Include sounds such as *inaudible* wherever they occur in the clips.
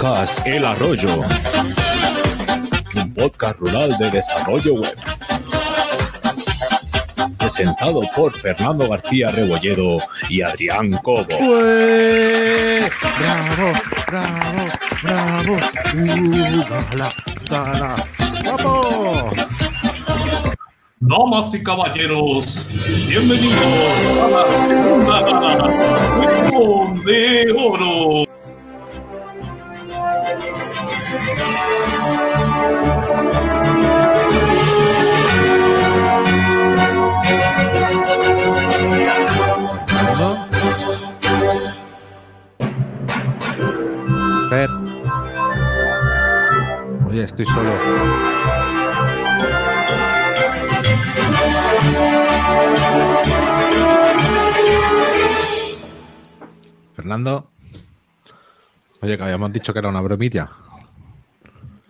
Podcast El Arroyo, un podcast rural de desarrollo web. Presentado por Fernando García Rebolledo y Adrián Cobo. ¡Bravo! ¡Bravo! ¡Bravo! ¡Uh. Damas y caballeros, bienvenidos a la segunda de Oro. Estoy solo. Fernando. Oye, que habíamos dicho que era una bromilla.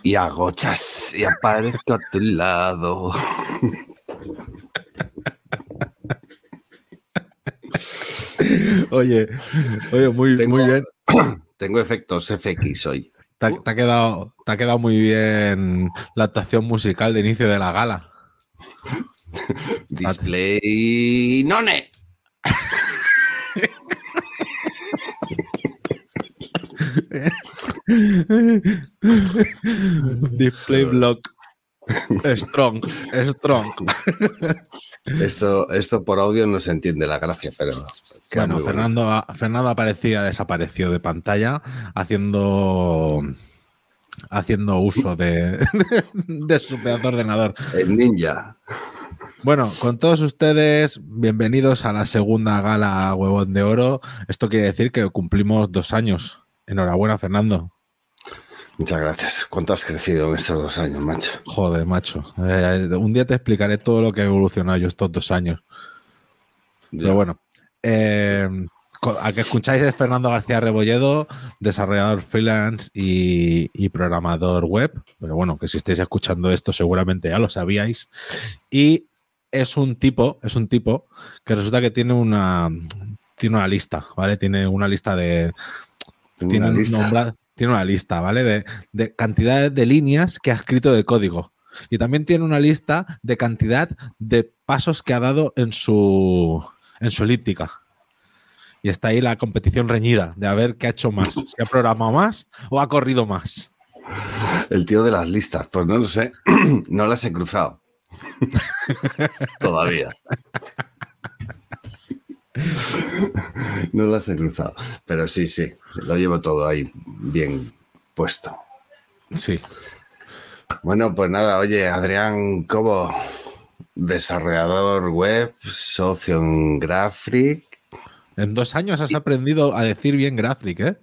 Y agochas y aparezco a tu lado. Oye, oye, muy, Tengo- muy bien. *clears throat* Tengo efectos FX hoy. Te ha, te ha quedado, te ha quedado muy bien la actuación musical de inicio de la gala. Display none. *laughs* Display block. Strong, strong. Esto, esto por audio no se entiende la gracia, pero. Bueno, bonito. Fernando, Fernando aparecía, desapareció de pantalla haciendo haciendo uso de, *laughs* de su pedazo de ordenador. El ninja. Bueno, con todos ustedes, bienvenidos a la segunda gala Huevón de Oro. Esto quiere decir que cumplimos dos años. Enhorabuena, Fernando. Muchas gracias. ¿Cuánto has crecido en estos dos años, macho? Joder, macho. Eh, un día te explicaré todo lo que he evolucionado yo estos dos años. Pero bueno, eh, a que escucháis es Fernando García Rebolledo, desarrollador freelance y, y programador web. Pero bueno, que si estáis escuchando esto seguramente ya lo sabíais. Y es un tipo, es un tipo que resulta que tiene una, tiene una lista, ¿vale? Tiene una lista de, tiene, una un lista. nombra- tiene una lista, ¿vale? De, de cantidades de líneas que ha escrito de código. Y también tiene una lista de cantidad de pasos que ha dado en su, en su elíptica. Y está ahí la competición reñida de a ver qué ha hecho más. Si ha programado más o ha corrido más. El tío de las listas, pues no lo sé. *clears throat* no las he cruzado. *laughs* Todavía. *laughs* no las he cruzado. Pero sí, sí. Lo llevo todo ahí bien puesto. Sí. Bueno, pues nada, oye, Adrián Cobo, desarrollador web, socio en Graphic. En dos años has aprendido a decir bien Graphic, ¿eh?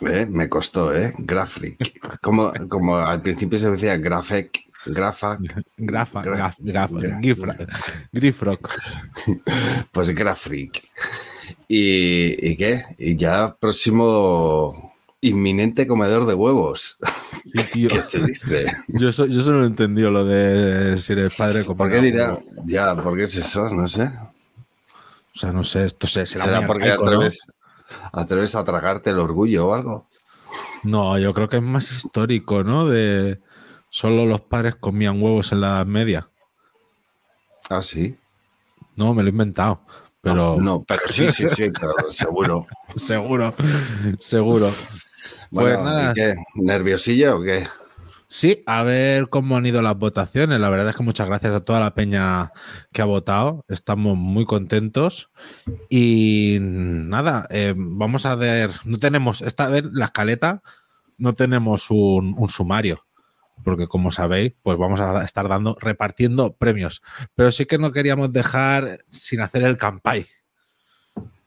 Eh, Me costó, ¿eh? Graphic. Como, como al principio se decía Graphic, Grafa, Grafa, Gra- graf, graf- Grifrock. *laughs* pues Graphic. ¿Y, ¿Y qué? Y ya próximo inminente comedor de huevos. Sí, tío. *laughs* ¿Qué se dice? Yo, so- yo solo no he entendido lo de si eres padre ¿Por comparado. qué dirá? Ya, ¿por qué es eso? No sé. O sea, no sé, esto se- será, ¿Será porque arcaico, ¿no? atreves, atreves a tragarte el orgullo o algo? No, yo creo que es más histórico, ¿no? De solo los padres comían huevos en la Edad Media. Ah, sí. No, me lo he inventado. Pero No, pero sí, sí, sí, claro, *laughs* seguro. seguro, seguro. Bueno, Pues nada. ¿y qué? ¿Nerviosilla o qué? Sí, a ver cómo han ido las votaciones. La verdad es que muchas gracias a toda la peña que ha votado. Estamos muy contentos. Y nada, eh, vamos a ver. No tenemos, esta vez la escaleta, no tenemos un, un sumario. Porque como sabéis, pues vamos a estar dando, repartiendo premios. Pero sí que no queríamos dejar sin hacer el campai.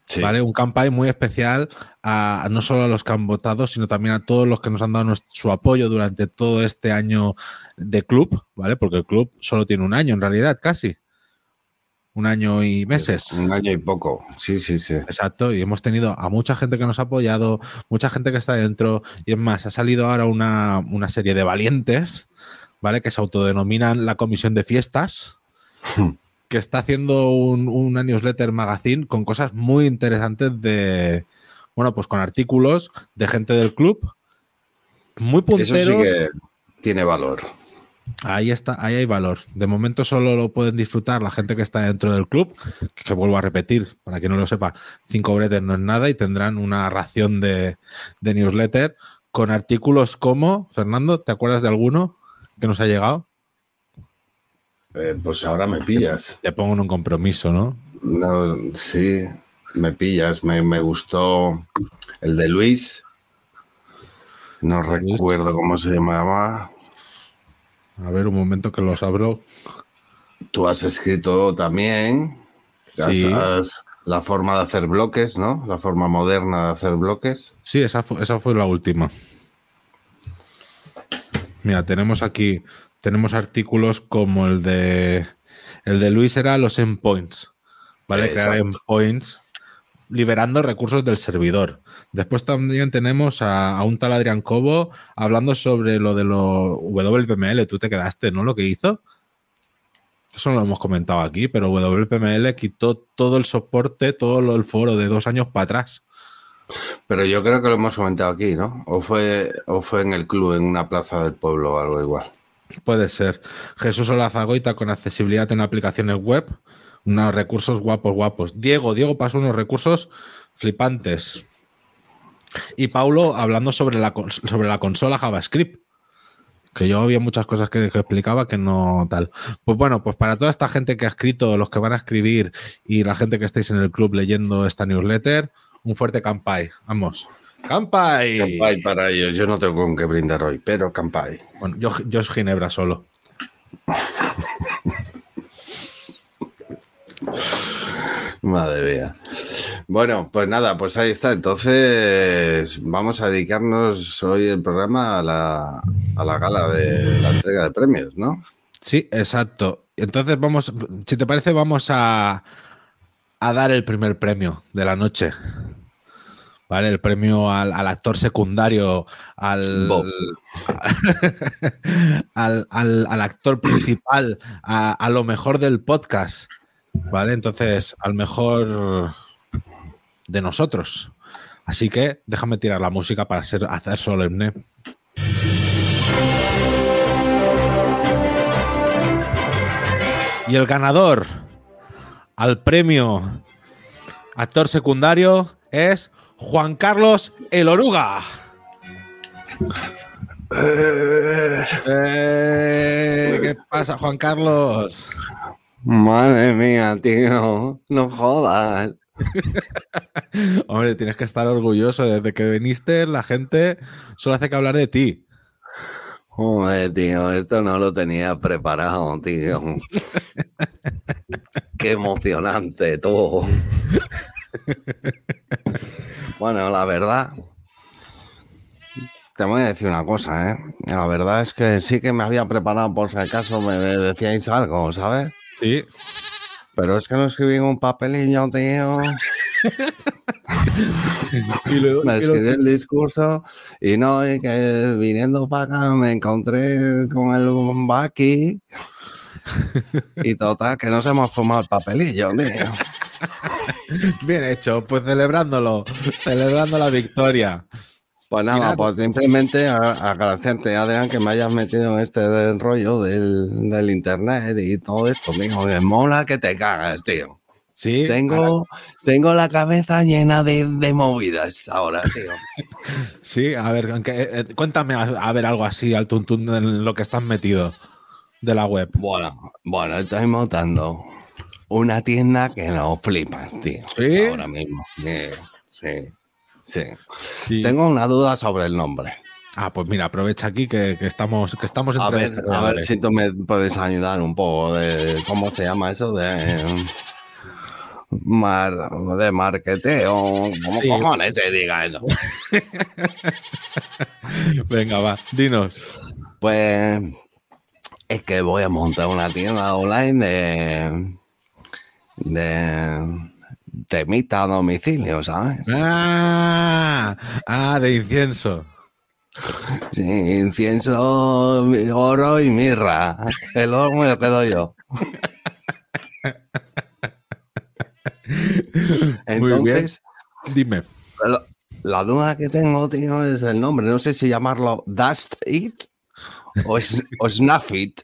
Sí. ¿Vale? Un campaign muy especial a, no solo a los que han votado, sino también a todos los que nos han dado nuestro- su apoyo durante todo este año de club, ¿vale? Porque el club solo tiene un año en realidad, casi. Un año y meses. Un año y poco. Sí, sí, sí. Exacto, y hemos tenido a mucha gente que nos ha apoyado, mucha gente que está dentro, y es más, ha salido ahora una, una serie de valientes, ¿vale? Que se autodenominan la Comisión de Fiestas, que está haciendo un- una newsletter magazine con cosas muy interesantes de, bueno, pues con artículos de gente del club muy punteros. Eso sí que tiene valor. Ahí está, ahí hay valor. De momento solo lo pueden disfrutar la gente que está dentro del club, que vuelvo a repetir, para quien no lo sepa, cinco bretes no es nada y tendrán una ración de, de newsletter con artículos como, Fernando, ¿te acuerdas de alguno que nos ha llegado? Eh, pues ahora me pillas. Te pongo en un compromiso, ¿no? No, sí, me pillas. Me, me gustó el de Luis. No recuerdo cómo se llamaba. A ver, un momento que los abro. Tú has escrito también Sí. has- la forma de hacer bloques, ¿no? La forma moderna de hacer bloques. Sí, esa fue, esa fue la última. Mira, tenemos aquí, tenemos artículos como el de el de Luis era los endpoints, ¿vale? Crear Exacto. endpoints liberando recursos del servidor. Después también tenemos a, a un tal Adrián Cobo hablando sobre lo de lo WPML. Tú te quedaste, ¿no? Lo que hizo. Eso no lo hemos comentado aquí, pero WPML quitó todo el soporte, todo lo- el foro de dos años para atrás. Pero yo creo que lo hemos comentado aquí, ¿no? O fue, o fue en el club, en una plaza del pueblo o algo igual. Puede ser. Jesús Olazagoita con accesibilidad en aplicaciones web. Unos recursos guapos, guapos. Diego, Diego pasó unos recursos flipantes. Y Paulo hablando sobre la, sobre la consola JavaScript. Que yo había muchas cosas que, que explicaba que no tal. Pues bueno, pues para toda esta gente que ha escrito, los que van a escribir y la gente que estáis en el club leyendo esta newsletter, un fuerte campai. Vamos. ¡Campai! Campai para ellos. Yo no tengo con qué brindar hoy, pero Campai. Bueno, yo, yo es Ginebra solo. *laughs* Madre mía. Bueno, pues nada, pues ahí está. Entonces, vamos a dedicarnos hoy el programa a la, a la gala de la entrega de premios, ¿no? Sí, exacto. Entonces vamos, si te parece, vamos a, a dar el primer premio de la noche. ¿Vale? El premio al, al actor secundario, al, *laughs* al, al- al actor principal, a, a lo mejor del podcast. ¿Vale? Entonces, al mejor de nosotros. Así que déjame tirar la música para ser, hacer solemne. Y el ganador al premio actor secundario es Juan Carlos El Oruga. Eh, ¿Qué pasa, Juan Carlos? Madre mía, tío. No jodas. *laughs* Hombre, tienes que estar orgulloso. Desde que viniste, la gente solo hace que hablar de ti. Joder, tío, esto no lo tenía preparado, tío. *laughs* Qué emocionante todo. Bueno, la verdad, te voy a decir una cosa, ¿eh? La verdad es que sí que me había preparado por si acaso me decíais algo, ¿sabes? Sí. Pero es que lo escribí en un papelillo, tío. *laughs* Y luego- Me escribí el discurso y no, y que viniendo para acá me encontré con el Baki y total, que nos hemos fumado el papelillo, tío. Bien hecho, pues celebrándolo, celebrando la victoria. Pues nada, nada. pues simplemente agradecerte, Adrián, que me hayas metido en este rollo del, del internet y todo esto, tío. Me mola que te cagas, tío. Sí, Tengo, tengo la cabeza llena de, de movidas ahora, tío. *laughs* sí, a ver, aunque, eh, eh, cuéntame a, a ver algo así al tuntún en lo que estás metido de la web. Bueno, bueno, estoy montando una tienda que no flipas, tío. ¿Sí? Ahora mismo. Sí, sí, sí. Sí. Tengo una duda sobre el nombre. Ah, pues mira, aprovecha aquí que, que estamos, que estamos A entre ver, a ver si tú me puedes ayudar un poco de cómo se llama eso de mar, de marketeo. ¿Cómo Sí. cojones se diga eso? *laughs* Venga, va, dinos. Pues es que voy a montar una tienda online de de temita a domicilio, ¿sabes? Ah, ah, de incienso. Sí, incienso, oro y mirra. El oro me lo quedo yo. *laughs* Muy bien. Entonces, Dime. lo, la duda que tengo, tío, es el nombre. No sé si llamarlo Dust It o, es- o Snuff It.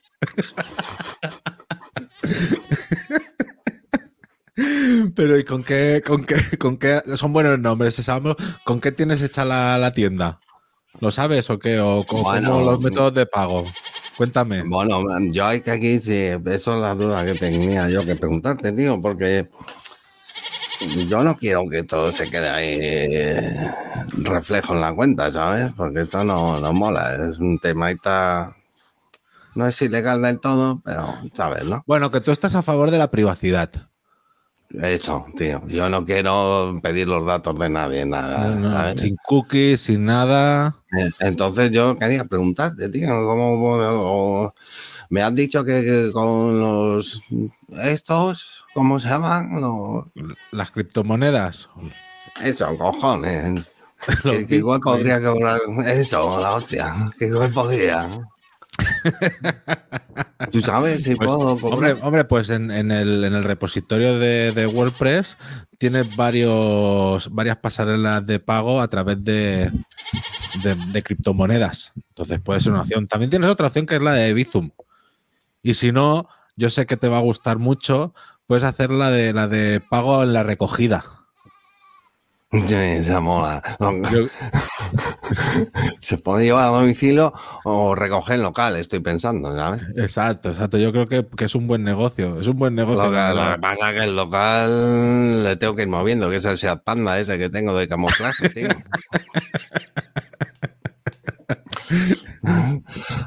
Pero ¿y con qué, con qué, con qué son buenos nombres? sabemos ¿Con qué tienes hecha la, la tienda? ¿Lo sabes o qué? ¿O co- Bueno, cómo los métodos de pago? Cuéntame. Bueno, yo hay que aquí, sí, eso es la duda que tenía yo que preguntarte, tío, porque yo no quiero que todo se quede ahí eh, reflejo en la cuenta, ¿sabes? Porque esto no, no mola, es un tema no es ilegal del todo, pero, ¿sabes, no? Bueno, que tú estás a favor de la privacidad. Eso, tío, yo no quiero pedir los datos de nadie, nada, No, no, ¿sabes? sin cookies, sin nada. Eh, Entonces yo quería preguntarte, tío, ¿cómo, o- me has dicho que, que con los estos, ¿cómo se llaman? Los- Las criptomonedas. eso, cojones. *laughs* Que, que igual podría cobrar eso, la hostia. Que igual podría. ¿Tú sabes si Pues, puedo hombre, hombre, pues en, en el, en el repositorio de, de WordPress tienes varios, varias pasarelas de pago a través de, de, de criptomonedas. Entonces puede ser una opción. También tienes otra opción que es la de Bizum. Y si no, yo sé que te va a gustar mucho, puedes hacer la de la de pago en la recogida. Sí, esa mola. Yo- *laughs* Se puede llevar a domicilio o recoger en local, estoy pensando, ¿sabes? exacto, exacto. Yo creo que, que es un buen negocio. Es un buen negocio. Lo que, la pasa que el local le tengo que ir moviendo, que es el Seat Panda ese que tengo de camuflaje, tío. *laughs*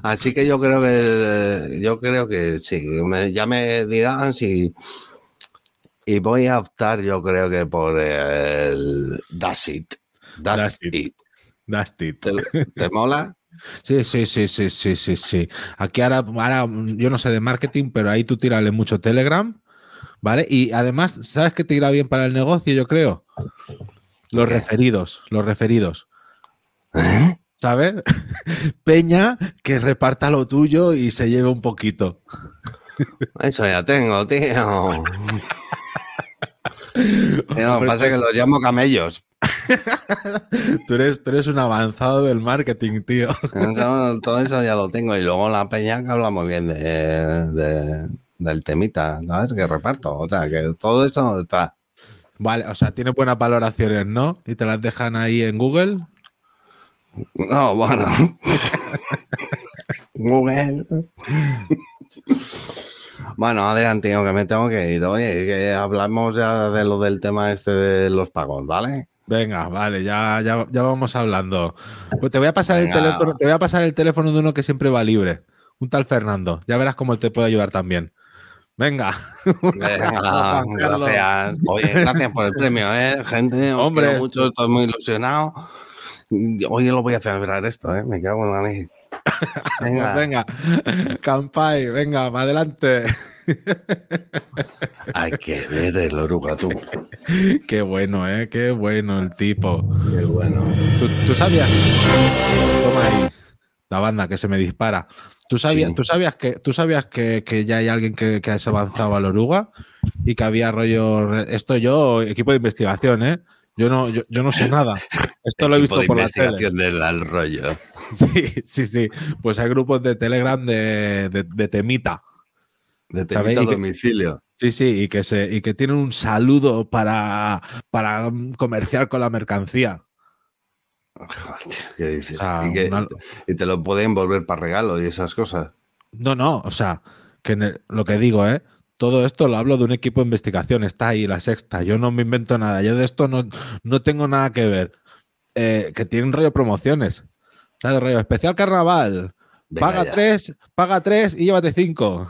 Así que yo creo que yo creo que sí, me- ya me dirán si y voy a optar yo creo que por el Dash It. Dash It. It. That's it. ¿Te, te *laughs* mola? Sí, sí, sí, sí, sí, sí, sí. Aquí ahora, ahora, yo no sé de marketing, pero ahí tú tírale mucho Telegram, ¿vale? Y además, ¿sabes qué te irá bien para el negocio, yo creo? Los ¿Qué? referidos, los referidos. ¿Eh? ¿Sabes? *laughs* Peña que reparta lo tuyo y se lleve un poquito. Eso ya tengo, tío. *laughs* *laughs* Hombre, pasa es que pues- los llamo camellos. *laughs* Tú eres, tú eres un avanzado del marketing, tío. Eso- todo eso ya lo tengo. Y luego la peña que habla muy bien de, de- del temita, ¿sabes? Que reparto. O sea, que todo eso está. Vale, o sea, tiene buenas valoraciones, ¿no? Y te las dejan ahí en Google. No, bueno. *laughs* Google. Bueno, tío, que me tengo que ir. Oye, que hablamos ya de lo del tema este de los pagos, ¿vale? Venga, vale, ya, ya, ya vamos hablando. Pues te voy a pasar el teléfono, te voy a pasar el teléfono de uno que siempre va libre. Un tal Fernando. Ya verás cómo él te puede ayudar también. Venga. *laughs* Venga, gracias. Oye, gracias por el premio, ¿eh? Gente, os Hombre, mucho, estoy muy ilusionado. Hoy lo voy a celebrar esto, ¿eh? Me cago en la ley. Venga, *laughs* Venga. Campai, venga, para adelante. hay que ver el oruga, tú. *laughs* Qué bueno, ¿eh? Qué bueno el tipo. Qué bueno. ¿Tú, tú sabías? Toma ahí. La banda que se me dispara. ¿Tú sabías, Sí. ¿tú sabías, que, ¿tú sabías que, que ya hay alguien que, que se avanzado al oruga? Y que había rollo. Esto yo, equipo de investigación, ¿eh? Yo no, yo, yo no sé nada. Esto lo he visto de por la tele. investigación del rollo. Sí, sí, sí. Pues hay grupos de Telegram de, de, de temita. De temita a que- domicilio. Sí, sí, y que, se, y que tienen un saludo para, para comerciar con la mercancía. Joder, ¿Qué dices? O sea, y, que- una- y te lo pueden volver para regalo y esas cosas. No, no, o sea, que el- lo que digo, ¿eh? Todo esto lo hablo de un equipo de investigación, está ahí la sexta, yo no me invento nada, yo de esto no, no tengo nada que ver. Eh, que tienen rollo promociones. Rollo especial carnaval, Venga paga ya. tres, paga tres y llévate cinco.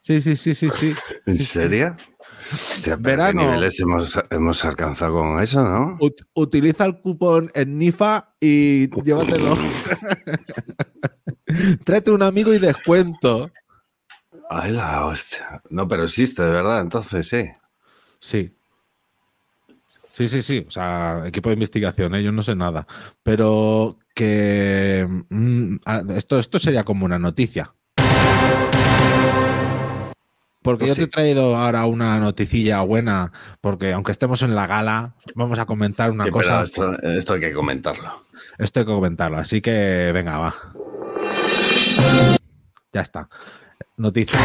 Sí, sí, sí, sí, sí. ¿En serio? Hostia, Verano. ¿Qué niveles hemos, hemos alcanzado con eso, no? Ut- utiliza el cupón en NIFA y llévatelo. *laughs* *laughs* Tráete un amigo y descuento. Ay, la hostia. No, pero existe, de verdad, entonces sí. Sí. Sí, sí, sí. O sea, equipo de investigación, ¿eh? yo no sé nada. Pero que mm, esto, esto sería como una noticia. Porque Pues yo te he traído ahora una noticilla buena, porque aunque estemos en la gala, vamos a comentar una Sí, cosa. esto, esto hay que comentarlo. Esto hay que comentarlo, así que venga, va. Ya está. Noticia.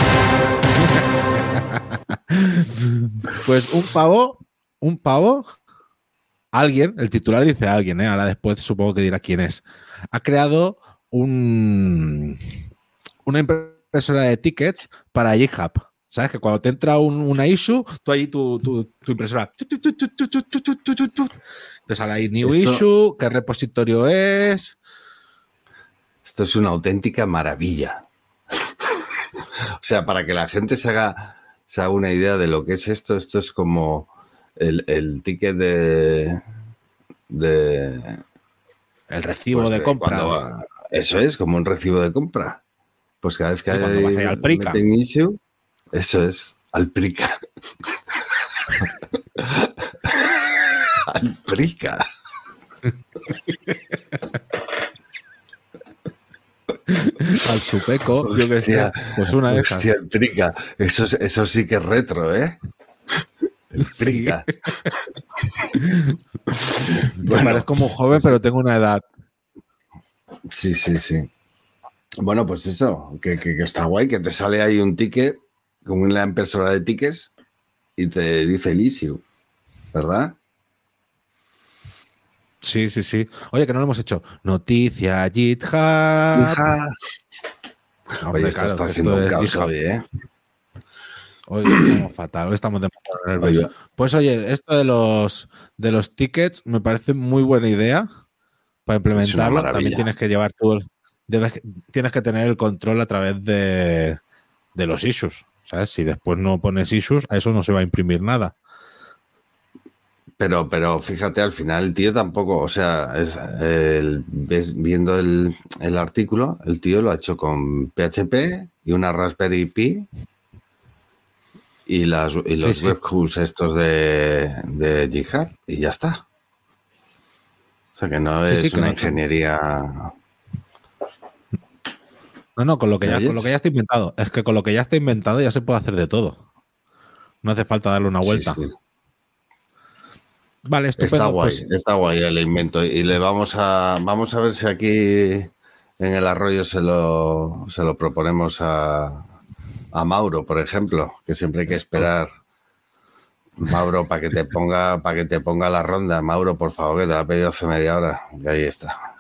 pues un pavo, un pavo, alguien, el titular dice alguien, ¿eh? ahora después supongo que dirá quién es, ha creado un, una impresora de tickets para GitHub. ¿Sabes? Que cuando te entra un, una issue, tú allí tu, tu, impresora. Te sale ahí new issue, qué repositorio es. Esto es una auténtica maravilla o sea, para que la gente se haga, se haga una idea de lo que es esto, esto es como el, el ticket de. de El recibo pues, de de compra. va- Eso es, como un recibo de compra. Pues cada vez que cuando vas ahí al Prica. issue, eso es, al Prica. *laughs* al Prica. *laughs* *laughs* al Supeco, yo qué sé. Pues una de esas. Hostia, el Prica. Eso, es- eso sí que es retro, ¿eh? El Sí. Prica. *laughs* Me parezco como joven, pero tengo una edad. Sí, sí, sí. Bueno, pues eso, que, que- que está guay, que te sale ahí un ticket con una impresora de tickets y te dice el issue, ¿verdad? Sí, sí, sí. Oye, que no lo hemos hecho. Noticia GitHub. Hombre, Oye, esto claro, está siendo un caos GitHub. hoy, ¿eh? Hoy estamos fatal, hoy estamos demasiado nerviosos. Pues oye, esto de los de los tickets me parece muy buena idea para implementarlo. También tienes que llevar tú debes- tienes que tener el control a través de, de los issues. ¿Sabes? Si después no pones issues, a eso no se va a imprimir nada. Pero, pero fíjate, al final el tío tampoco, o sea, es, el- ves- viendo el, el artículo, el tío lo ha hecho con PHP y una Raspberry Pi y, las, y los sí. webhooks estos de, de GitHub y ya está. O sea que no es sí, que una no- ingeniería. No, no, con lo, que ¿Me ya, con lo que ya está inventado. Es que con lo que ya está inventado ya se puede hacer de todo. No hace falta darle una Sí, vuelta. sí. Vale, estupendo. Está guay, pues- está guay el invento. Y le vamos a, vamos a ver si aquí en el arroyo se lo, se lo proponemos a, a Mauro, por ejemplo, que siempre hay que esperar. Mauro, para que te ponga, para que te ponga la ronda. Mauro, por favor, que te la he pedido hace media hora. Y ahí está.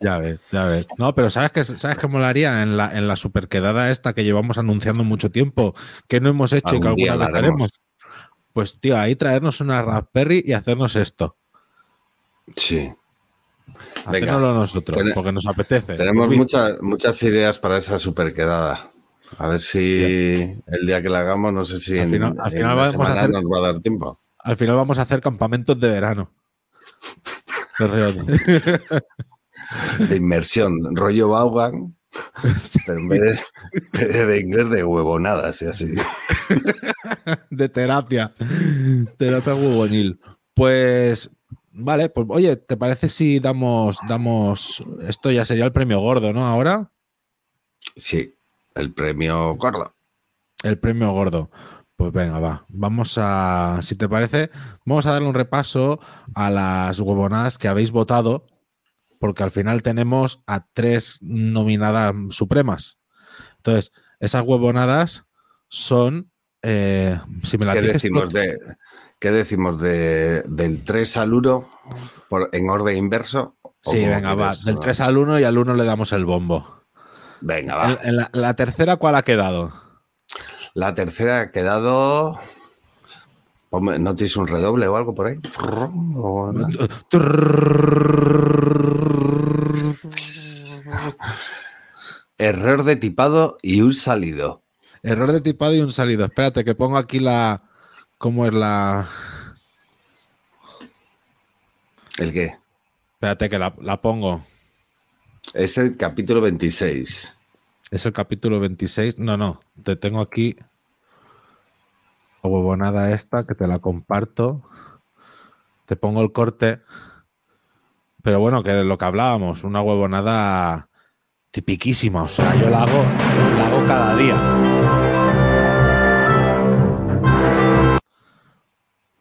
Ya ves, ya ves. No, pero ¿sabes qué, ¿sabes qué molaría en la, en la superquedada esta que llevamos anunciando mucho tiempo, que no hemos hecho y que alguna vez la haremos. Pues, tío, ahí traernos una Raspberry y hacernos esto. Sí. Venga. Hacérnoslo nosotros, porque nos apetece. Tenemos muchas, muchas ideas para esa super quedada. A ver si el día que la hagamos, no sé si Al en, final- al en final una vamos a hacer- nos va a dar tiempo. Al final vamos a hacer campamentos de verano. *laughs* De inmersión, rollo *laughs* Pero *laughs* en vez de, inglés de huevonadas *laughs* y así. de terapia. Terapia juvenil. Pues, vale, pues oye, ¿te parece si damos, damos. Esto ya sería el premio gordo, ¿no? Ahora, Sí, el premio gordo. el premio gordo. Pues venga, va. Vamos a, si te parece, vamos a darle un repaso a las huevonadas que habéis votado, porque al final tenemos a tres nominadas supremas. Entonces, esas huevonadas son. eh, si me las ¿Qué dices, decimos, de, ¿Qué decimos de, del 3 al 1 por, en orden inverso? ¿O Sí, venga, va. Del 3 al 1 y al 1 le damos el bombo. Venga, va. En- en la, la tercera, ¿cuál ha quedado? La tercera ha quedado. ¿No tienes un redoble o algo por ahí? O. Error de tipado y un salido. Error de tipado y un salido. Espérate, que pongo aquí la. ¿Cómo es la.? ¿El qué? Espérate, que la, la pongo. Es el capítulo 26. Es el capítulo 26. No, no. Te tengo aquí. La huevonada esta, que te la comparto. Te pongo el corte. Pero bueno, que de lo que hablábamos, una huevonada tipiquísima. O sea, yo la hago, la hago cada día.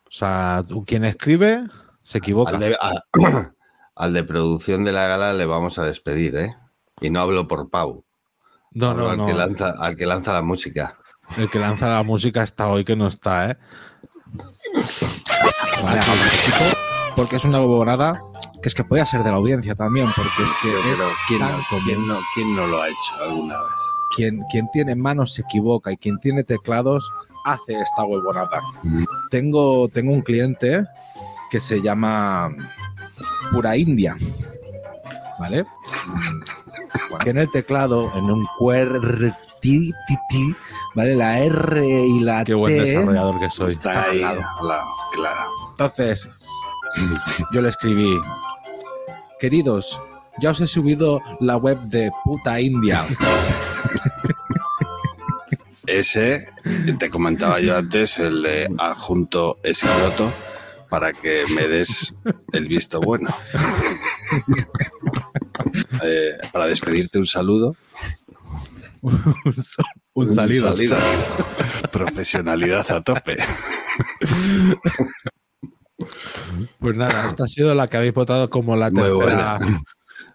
O sea, quien escribe se equivoca. Al de, *clears throat* producción de la gala le vamos a despedir, ¿eh? Y no hablo por Pau. No, no, al no. Que lanza, al que lanza la música. El que lanza la música está hoy que no está, ¿eh? Vale, porque es una boborada que es que puede ser de la audiencia también, porque es que es ¿quién tan no, quién no- quién no lo ha hecho alguna vez? quien, quien tiene manos se equivoca y quien tiene teclados hace esta huevonada. Tengo, tengo un cliente que se llama Pura India, ¿vale? Tiene el teclado en un QWERTY, ¿vale? La R y la Qué buen T. desarrollador que soy. Está ahí, al lado. al lado, claro. Entonces, yo le escribí, queridos, ya os he subido la web de Puta India. *laughs* Ese, te comentaba yo antes, el de adjunto escroto, para que me des el visto bueno. *laughs* Eh, para despedirte un saludo. un salido. Profesionalidad a tope. *laughs* Pues nada, esta ha sido la que habéis votado como la Muy tercera.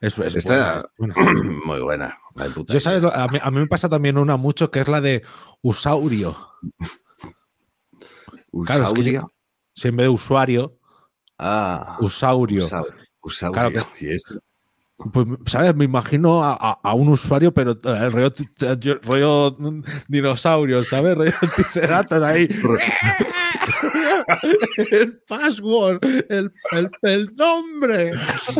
Eso es. Esta- buena, es buena. *clears throat* Muy buena. Yo sabes, a mí, a mí me pasa también una mucho que es la de usaurio. *laughs* claro, es que Usaurio. yo- Si en vez de usuario, Ah, usaurio. usau- usaurio. Claro que- *laughs* Pues, ¿sabes? Me imagino a, a- a un usuario, pero eh, rollo, t- rollo dinosaurio, ¿sabes? Rollo *laughs* triceratops ahí. *laughs* el password, el, el, el nombre.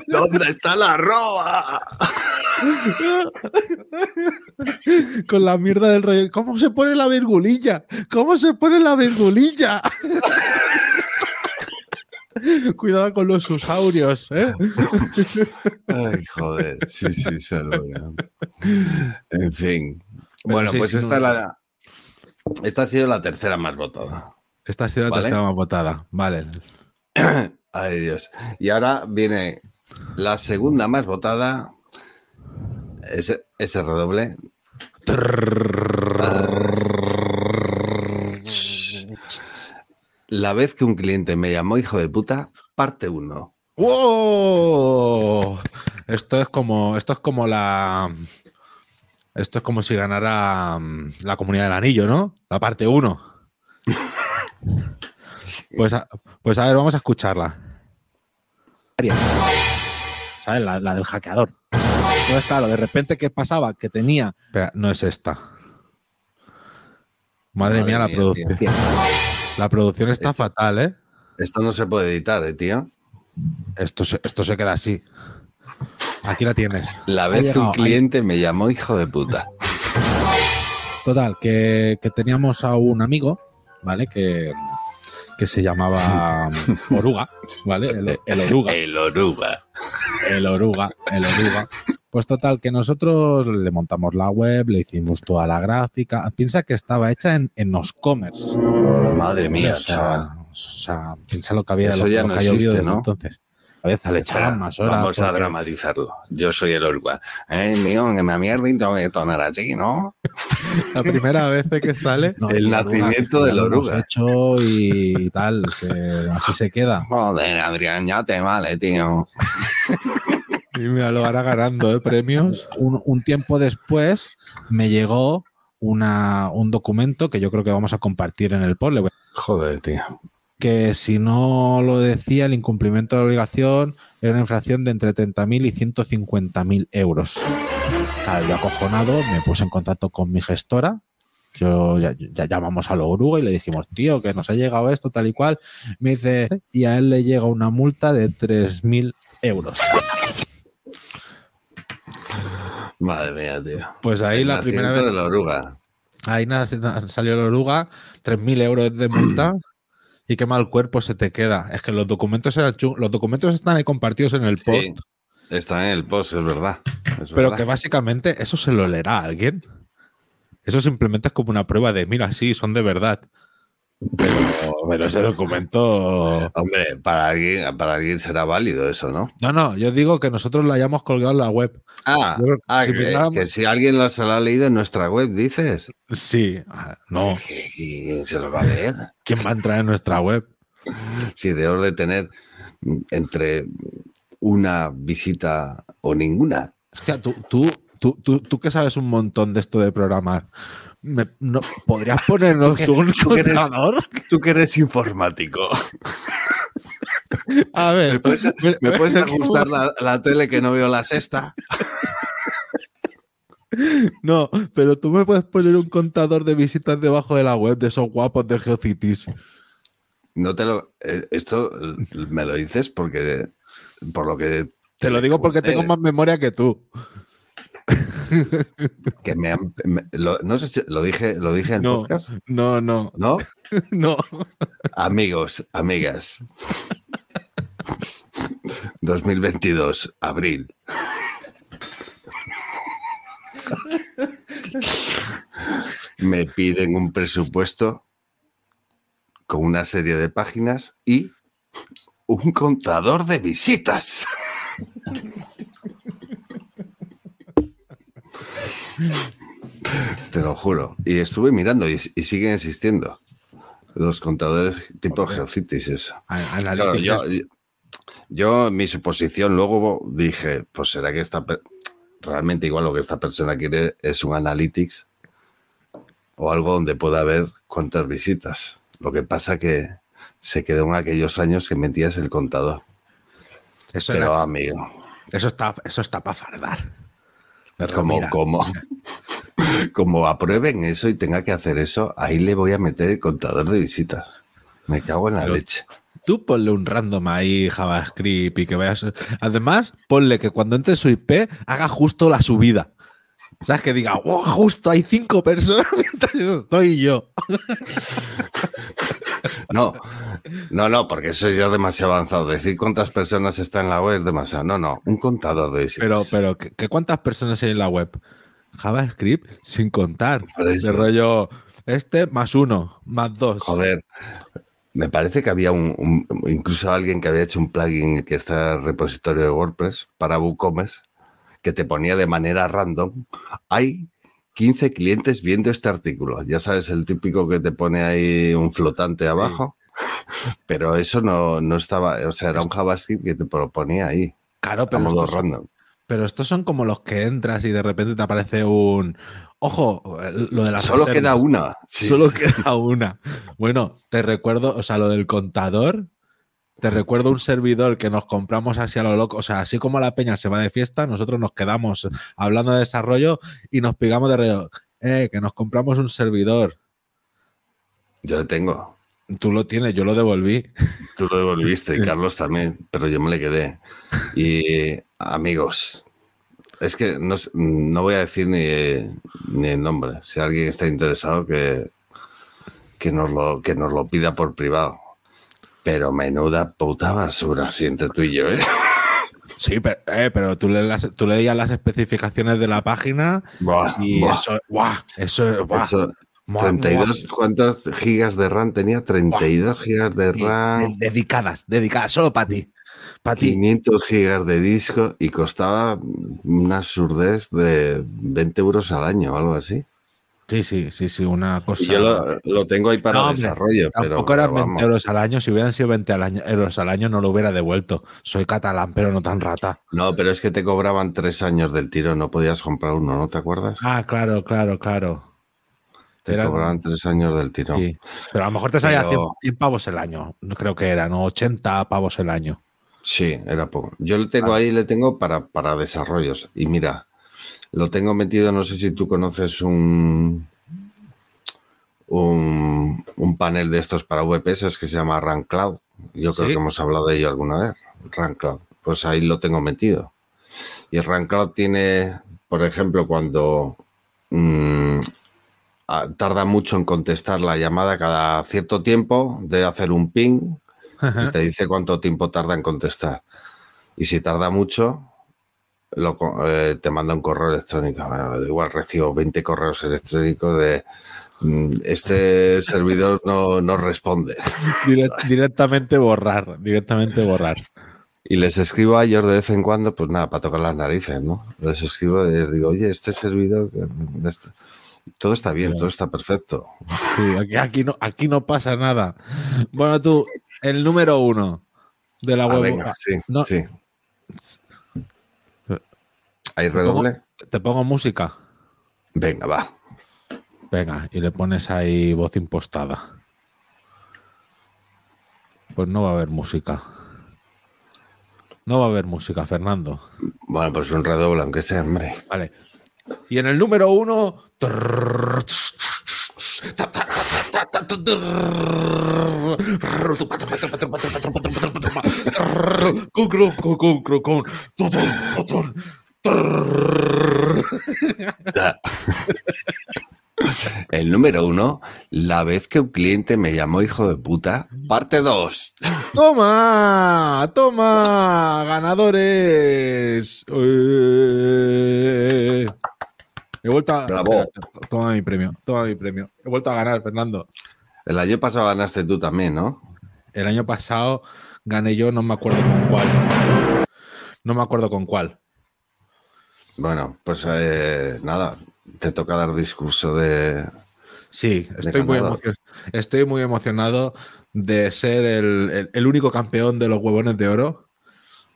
¿Dónde está la roba? Con la mierda del rollo. ¿Cómo se pone la virgulilla? ¿Cómo se pone la virgulilla? *laughs* *laughs* Cuidado con los usaurios, ¿eh? Ay, joder. Sí, sí, salvo. En fin. Pero Bueno, sí, pues esta, no- es la, esta ha sido la tercera más votada. Esta ha sido la Vale. tercera más votada. Vale. *clears throat* Ay, Dios. Y ahora viene la segunda más votada. Ese, ese redoble. La vez que un cliente me llamó hijo de puta, parte 1. ¡Wow! Esto es como. Esto es como la. Esto es como si ganara mm, la comunidad del anillo, ¿no? La parte 1. *laughs* Pues a, pues a ver, vamos a escucharla. ¿Sabes? La, la del hackeador. Entonces, claro, de repente, ¿qué pasaba? Que tenía. Espera, no es esta. Madre, Madre mía, la producción. tío. La producción está Esto- fatal, ¿eh? Esto no se puede editar, ¿eh, tío? Esto se, esto se queda así. Aquí la tienes. La vez que un cliente me llamó hijo de puta. Total, que, que teníamos a un amigo, ¿vale? Que, que se llamaba Oruga, ¿vale? El, el Oruga. El oruga. El oruga, el oruga. Pues total, que nosotros le montamos la web, le hicimos toda la gráfica. Piensa que estaba hecha en, en Oscommerce. Madre mía, o, sea, chaval. o sea, piensa lo que había Eso lo, ya lo no que existe, ¿no? entonces. A veces le echaban más horas. Vamos a dramatizarlo. Yo soy el oruga. Eh, mío, que me mierda y tengo que tonar así, ¿no? *laughs* La primera vez que sale. No, El nacimiento lo hemos oruga. hecho y tal, que así se queda. Joder, Adrián, ya te vale, tío. Y mira, lo hará ganando, ¿eh? Premios. Un, un tiempo después me llegó una, un documento que yo creo que vamos a compartir en el a Joder, tío. Que si no lo decía, el incumplimiento de la obligación era una infracción de entre 30.000 y 150.000 euros. Claro, yo acojonado me puse en contacto con mi gestora. Yo ya, ya llamamos a la oruga y le dijimos, tío, que nos ha llegado esto, tal y cual. Me dice, y a él le llega una multa de 3.000 euros. Madre mía, tío. Pues ahí El la primera vez. de la oruga. Ahí salió la oruga, 3.000 euros de multa. Y qué mal cuerpo se te queda. Es que los documentos eran Los documentos están ahí compartidos en el Sí, post. Está en el post, es verdad. es Pero verdad. que básicamente eso se lo leerá a alguien. Eso simplemente es como una prueba de, mira, sí, son de verdad. Pero, pero ese documento... Hombre, para alguien, para alguien será válido eso, ¿no? No, no, yo digo que nosotros lo hayamos colgado en la web. Ah, Yo ah, si que, pensáramos- que si alguien lo se lo ha leído en nuestra web, dices. Sí, ah, no. ¿Qui- ¿Quién se lo va a leer? ¿Quién va a entrar en nuestra web? *laughs* Sí, debo de tener entre una visita o ninguna. Hostia, tú, tú, tú, tú, tú que sabes un montón de esto de programar. Me- no, ¿Podrías ponernos *laughs* un tú que eres- contador? Tú que eres informático. A ver, ¿Me puedes, me ajustar la, la tele que no veo la sexta? No, pero tú me puedes poner un contador de visitas debajo de la web de esos guapos de GeoCities. No te lo. eh, Esto eh, me lo dices porque. Por lo que. Te lo digo porque tengo más memoria que tú. Que me han- me- lo- no sé si lo dije, lo dije en el No. podcast. No, no, ¿No? *laughs* no. Amigos, amigas. 2022, abril. Me piden un presupuesto con una serie de páginas y un contador de visitas. Te lo juro. Y estuve mirando y, y siguen existiendo. Los contadores tipo Hombre. Geocities, eso. Claro, yo, yo, mi suposición, luego dije, pues será que esta realmente igual lo que esta persona quiere es un analytics o algo donde pueda ver cuántas visitas. Lo que pasa que se quedó en aquellos años que metías el contador. eso, Pero era- amigo, eso está, eso está para fardar. Pero como, mira, como, *laughs* como aprueben eso y tenga que hacer eso, ahí le voy a meter el contador de visitas. Me cago en la Pero- leche. Tú ponle un random ahí, JavaScript, y que vayas. Además, ponle que cuando entre su IP haga justo la subida. ¿Sabes? Que diga, oh, justo hay cinco personas *laughs* mientras estoy yo. *laughs* *laughs* No, no, no, porque eso ya es demasiado avanzado. Decir cuántas personas están en la web es demasiado. No, no, un contador de visitas. Pero, pero, ¿qué, qué cuántas personas hay en la web? JavaScript sin contar. De rollo, este más uno, más dos. Joder, me parece que había un, un- incluso alguien que había hecho un plugin que está en el repositorio de WordPress para WooCommerce que te ponía de manera random. Hay 15 clientes viendo este artículo. Ya sabes, el típico que te pone ahí un flotante abajo. *laughs* Pero eso no, no estaba, o sea, era un JavaScript que te proponía ahí, Claro, pero estos, random. pero estos son como los que entras y de repente te aparece un. Ojo, lo de las Solo reservas. queda una. Sí, Solo sí. *laughs* queda una. Bueno, te recuerdo, o sea, lo del contador. Te recuerdo un servidor que nos compramos así a lo loco. O sea, así como la peña se va de fiesta, nosotros nos quedamos hablando de desarrollo y nos pegamos de rollo. Eh, que nos compramos un servidor. Yo le tengo. Tú lo tienes, yo lo devolví. Tú lo devolviste y *laughs* Carlos también, pero yo me le quedé. Y amigos, es que no, no voy a decir ni, ni el nombre. Si alguien está interesado, que, que, nos lo, que nos lo pida por privado. Pero menuda puta basura, si entre tú y yo, ¿eh? *laughs* Sí, pero, eh, pero tú, lees las- tú leías las especificaciones de la página Buah, y buah, eso, ¡guau! Eso, ¡guau! eso, Mua, 32, ¿cuántas gigas de RAM tenía? 32 gigas de RAM. de- dedicadas, dedicadas, solo para ti. Para ti. 500 gigas de disco y costaba una surdez de 20 euros al año o algo así. Sí, sí, sí, sí, una cosa. Yo lo, lo tengo ahí para No, hombre, desarrollo, pero, Tampoco eran pero 20 vamos. euros al año. Si hubieran sido 20 al año- euros al año, no lo hubiera devuelto. Soy catalán, pero no tan rata. No, pero es que te cobraban tres años del tiro, no podías comprar uno, ¿no te acuerdas? Ah, claro, claro, claro. te eran- cobraban tres años del tiro. Sí. Pero a lo mejor te salía Pero- 100, 100 pavos el año. No creo que eran, ¿no? 80 pavos el año. Sí, era poco. Yo le tengo ahí, le tengo para, para desarrollos. Y mira, lo tengo metido, no sé si tú conoces un, un, un panel de estos para VPS que se llama Run Cloud. Yo creo Sí. que hemos hablado de ello alguna vez. Run Cloud. Pues ahí lo tengo metido. Y el Run Cloud tiene, por ejemplo, cuando mm, tarda mucho en contestar la llamada cada cierto tiempo, de hacer un ping y te dice cuánto tiempo tarda en contestar. Y si tarda mucho, lo eh, te manda un correo electrónico. Ah, Igual recibo 20 correos electrónicos de mm, este *laughs* servidor no, no responde. Direct- *laughs* directamente borrar, directamente borrar. Y les escribo a ellos de vez en cuando, pues nada, para tocar las narices, ¿no? Les escribo y les digo, oye, este servidor, de este- todo está bien, Claro. todo está perfecto. Sí, aquí, aquí no, aquí no pasa nada. Bueno, tú, el número uno de la Ah, web. venga, sí, No. sí. ¿Hay redoble? Te pongo música. Venga, va. Venga, y le pones ahí voz impostada. Pues no va a haber música. No va a haber música, Fernando. Bueno, pues un redoble, aunque sea, hombre. Vale. Y en el número uno. *laughs* El número uno, la vez que un cliente me llamó hijo de puta, parte dos. ¡Toma! ¡Toma! ¡Ganadores! Eh. He vuelto a. Bravo. Espera, Toma mi premio, toma mi premio. He vuelto a ganar, Fernando. El año pasado ganaste tú también, ¿no? El año pasado gané yo, no me acuerdo con cuál. No me acuerdo con cuál. Bueno, pues eh, nada, te toca dar discurso de... Sí, estoy muy, ganador. emocion- estoy muy emocionado de ser el, el- el único campeón de los huevones de oro.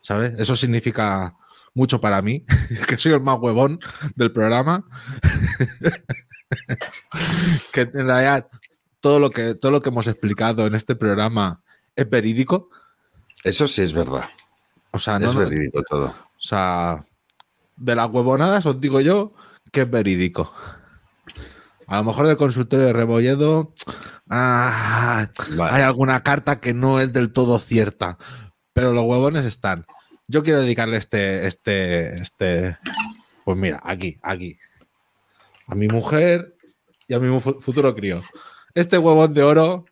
¿Sabes? Eso significa mucho para mí, *laughs* que soy el más huevón del programa. *laughs* que en realidad todo lo que, todo lo que hemos explicado en este programa es verídico. Eso sí es verdad, O sea, no, es verídico todo. o sea, de las huevonadas os digo yo que es verídico. A lo mejor del consultorio de Rebolledo ah, Vale. hay alguna carta que no es del todo cierta, pero los huevones están. Yo quiero dedicarle este, este, este, pues mira, aquí, aquí, a mi mujer y a mi fu- futuro crío. Este huevón de oro,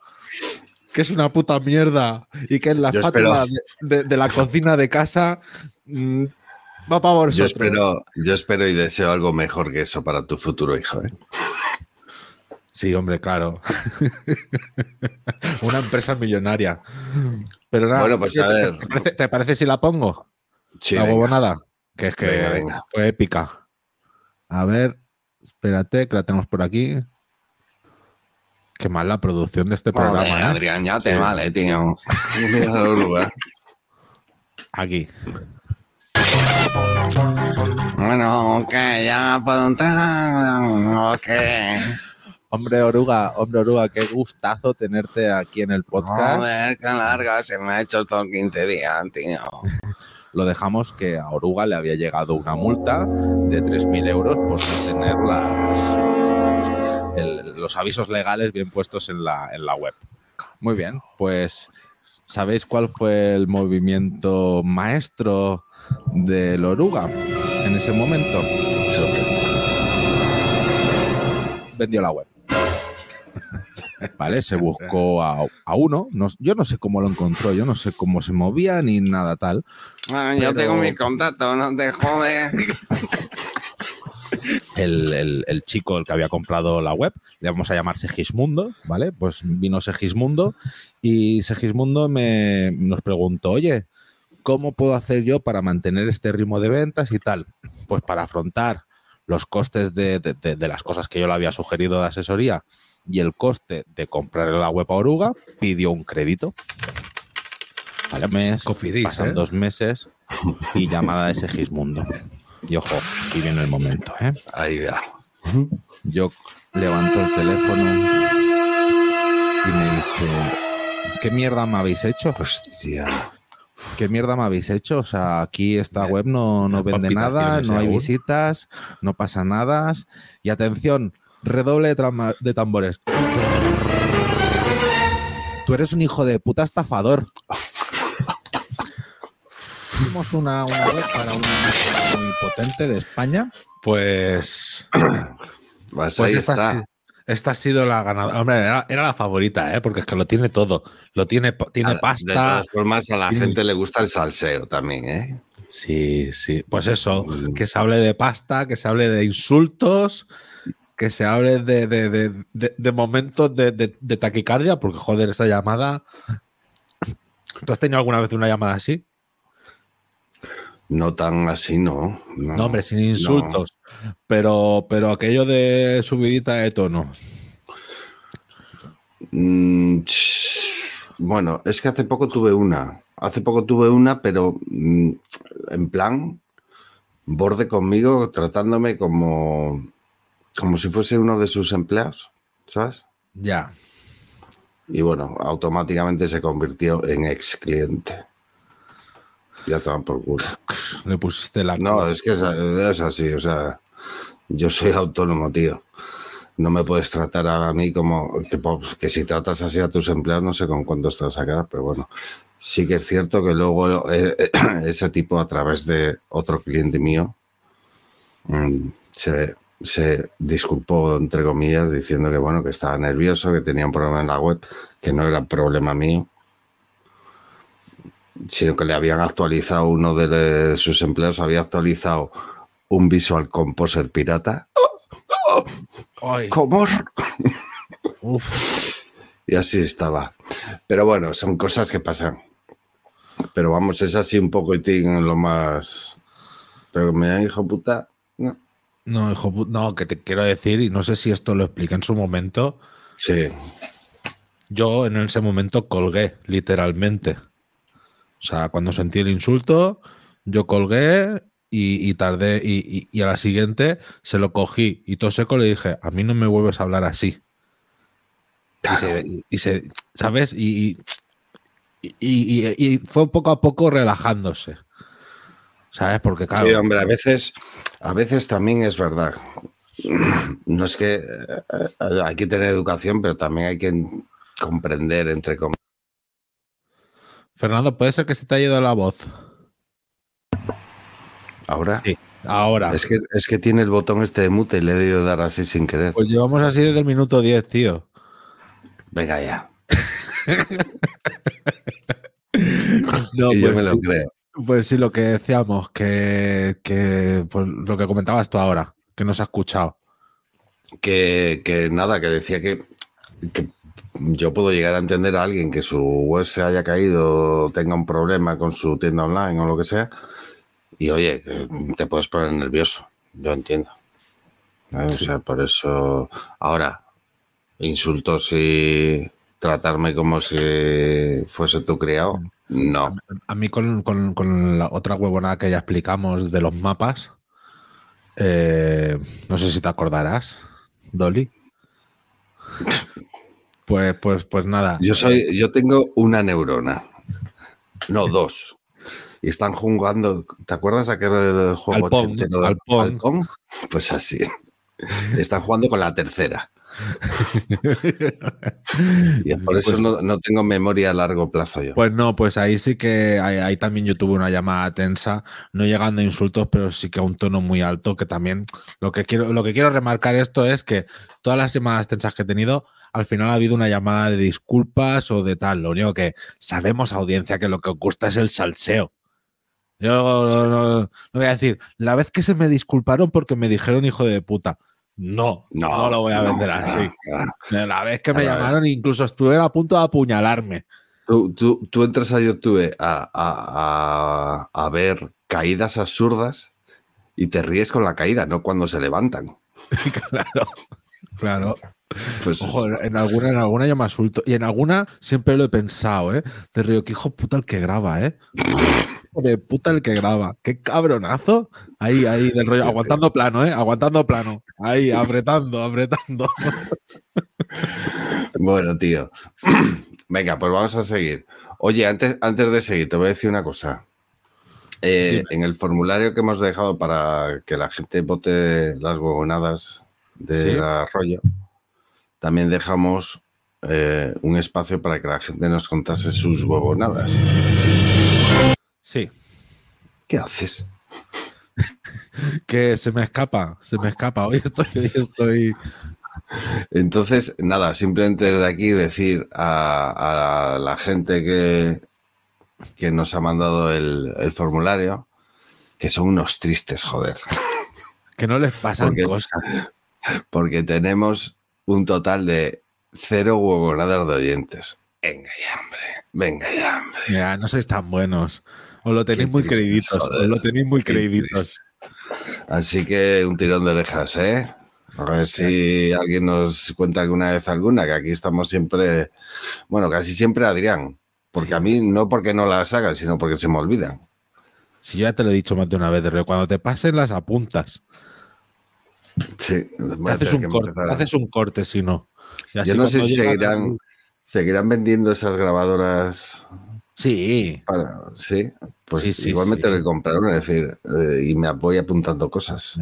que es una puta mierda y que es la Yo espátula de, de- de la cocina de casa, mm, va para Yo espero, yo espero y deseo algo mejor que eso para tu futuro hijo. ¿eh? Sí, hombre, claro. *laughs* Una empresa millonaria. Pero nada, Bueno, pues, a ¿te- ver. ¿te parece, te parece si la pongo? Sí, la huevonada. Que es que Venga, venga. fue épica. A ver, espérate, que la tenemos por aquí. Qué mal la producción de este programa, ¿eh? Adrián, ya te vale, tío. *laughs* *laughs* Aquí. Bueno, que ya puedo entrar. Ok. Hombre, Oruga, hombre, Oruga, qué gustazo tenerte aquí en el podcast. Joder, qué larga se me ha hecho todo 15 días, tío. *laughs* Lo dejamos que a Oruga le había llegado una multa de 3.000 euros por no tener las, el- los avisos legales bien puestos en la, en la web. Muy bien, pues ¿sabéis cuál fue el movimiento maestro del Oruga en ese momento? Vendió la web. *laughs* Vale, se buscó a, a uno. no- yo no sé cómo lo encontró, yo no sé cómo se movía ni nada tal. Ah, yo tengo mis contactos, no te jodes. *laughs* el, el- el chico el que había comprado la web, le vamos a llamar Segismundo, ¿vale? Pues vino Segismundo y Segismundo me, nos preguntó, oye, ¿cómo puedo hacer yo para mantener este ritmo de ventas y tal? Pues para afrontar los costes de, de- de- de las cosas que yo le había sugerido de asesoría y el coste de comprar la web a Oruga, pidió un crédito. Vale, mes, Cofidis, pasan ¿eh? dos meses y llamada de Segismundo. Y ojo, y viene el momento, ¿eh? Ahí va. Yo levanto el teléfono y me dice, ¿qué mierda me habéis hecho? Hostia. ¿Qué mierda me habéis hecho? O sea, aquí esta web no, no vende nada, no hay aún. visitas, no pasa nada. Y atención, redoble de, tambores. Tú eres un hijo de puta estafador. Fuimos una, una web para una muy potente de España. Pues Pues, Pues ahí está. Esta ha sido la ganadora. Hombre, era, era la favorita, ¿eh? porque es que lo tiene todo. Lo tiene, tiene A- De pasta. todas formas, a la tiene- gente le gusta el salseo también, ¿eh? Sí, sí. Pues eso, que se hable de pasta, que se hable de insultos, que se hable de, de- de- de- de momentos de, de- de taquicardia, porque joder, esa llamada. ¿Tú has tenido alguna vez una llamada así? No tan así, ¿no? No, No, hombre, sin insultos. Pero, pero aquello de subidita de tono. Mm, bueno, es que hace poco tuve una. Hace poco tuve una, pero mm, en plan, borde conmigo, tratándome como, como si fuese uno de sus empleados, ¿sabes? Ya. Y bueno, automáticamente se convirtió en ex cliente. Ya toman por culo. Le pusiste la. No, es que es, es así, o sea, yo soy autónomo, tío. No me puedes tratar a mí como que, pues, que si tratas así a tus empleados, no sé con cuánto estás acá, pero bueno, sí que es cierto que luego eh, eh, *clears throat* ese tipo a través de otro cliente mío mm, se, se disculpó, entre comillas, diciendo que bueno, que estaba nervioso, que tenía un problema en la web, que no era problema mío, sino que le habían actualizado uno de sus empleados, había actualizado un Visual Composer pirata. Ay, ¿Cómo? uf. Y así estaba. Pero bueno, son cosas que pasan. Pero vamos, es así un poquitín lo más. Pero me da hijo puta. No. No, hijo, pu- no, que te quiero decir, y no sé si esto lo expliqué en su momento. Sí, Yo en ese momento colgué, literalmente. O sea, cuando sentí el insulto, yo colgué y, y tardé. Y, y- y a la siguiente se lo cogí y todo seco le dije: A mí no me vuelves a hablar así. Y se, y- y se- ¿sabes? Y, y, fue poco a poco relajándose. ¿Sabes? Porque, claro. Sí, hombre, a veces, a veces también es verdad. No es que eh, hay que tener educación, pero también hay que comprender, entre comillas. Fernando, puede ser que se te haya ido la voz. Ahora, Sí. Ahora. es que, es que tiene el botón este de mute y le he debido dar así sin querer. Pues llevamos así desde el minuto 10, tío. Venga ya. *laughs* No, y yo pues me lo sí. creo. Pues sí, lo que decíamos, que, que pues, lo que comentabas tú ahora, que no se ha escuchado. Que, que nada, que decía que, que yo puedo llegar a entender a alguien que su web se haya caído, tenga un problema con su tienda online o lo que sea, y oye, que te puedes poner nervioso. Yo entiendo. ¿Eh? O sea, por eso. Ahora, insultos y tratarme como si fuese tu criado, no. A mí con, con- con la otra huevonada que ya explicamos de los mapas, eh, no sé si te acordarás, Dolly. *laughs* Pues, pues, pues nada. Yo soy, yo tengo una neurona. No, *laughs* dos. Y están jugando. ¿Te acuerdas aquel juego Al Pong, de- al Pong. al Pong? Pues así. Están jugando con la tercera. *laughs* Y por eso Pues- no, no tengo memoria a largo plazo yo. Pues no, pues ahí sí que ahí, ahí también yo tuve una llamada tensa, no llegando a insultos, pero sí que a un tono muy alto, que también lo que quiero, lo que quiero remarcar esto es que todas las llamadas tensas que he tenido, al final ha habido una llamada de disculpas o de tal. Lo único que sabemos, audiencia, que lo que os gusta es el salseo. Yo no, no- no- no voy a decir, la vez que se me disculparon porque me dijeron hijo de puta. No, no, lo voy a vender claro, así. claro. La vez que me Claro. llamaron, incluso estuvieron a punto de apuñalarme. Tú, tú- tú entras a YouTube a, a- a- a ver caídas absurdas y te ríes con la caída, no cuando se levantan. *laughs* claro, claro. Pues Ojo, en alguna, en alguna yo me asusto. Y en alguna siempre lo he pensado, ¿eh? De río, que hijo puta el que graba, ¿eh? Hijo de puta el que graba. Qué cabronazo. Ahí, ahí, del rollo, aguantando plano, ¿eh? Aguantando plano. Ahí, apretando, apretando. *laughs* Bueno, tío. *clears throat* Venga, pues vamos a seguir. Oye, antes, antes de seguir, te voy a decir una cosa. Eh, en el formulario que hemos dejado para que la gente vote las huevonadas del Sí. arroyo, también dejamos eh, un espacio para que la gente nos contase sus huevonadas. Sí. ¿Qué haces? *laughs* Que se me escapa, se me escapa. Hoy estoy, hoy estoy. Entonces, nada, simplemente desde aquí decir a, a la gente que, que nos ha mandado el, el formulario que son unos tristes, joder. Que no les pasan Porque- cosas. *laughs* porque tenemos un total de cero huevonadas de oyentes. Venga ya, hombre. Venga ya, hombre. Mira, no sois tan buenos. Os lo tenéis Qué muy tristes, creíditos. joder. Os lo tenéis muy Qué. Así que un tirón de orejas, ¿eh? A ver si alguien nos cuenta alguna vez alguna, que aquí estamos siempre, bueno, casi siempre Adrián. Porque a mí no porque no las hagan, sino porque se me olvidan. Si ya te lo he dicho más de una vez, pero cuando te pasen las apuntas. Sí, Haces un, corte, empezar a- haces un corte si no. Yo no sé si seguirán, seguirán vendiendo esas grabadoras Sí, para. Sí, pues Sí, sí, igual me sí. tengo que comprar una, es decir, eh, y me voy apuntando cosas.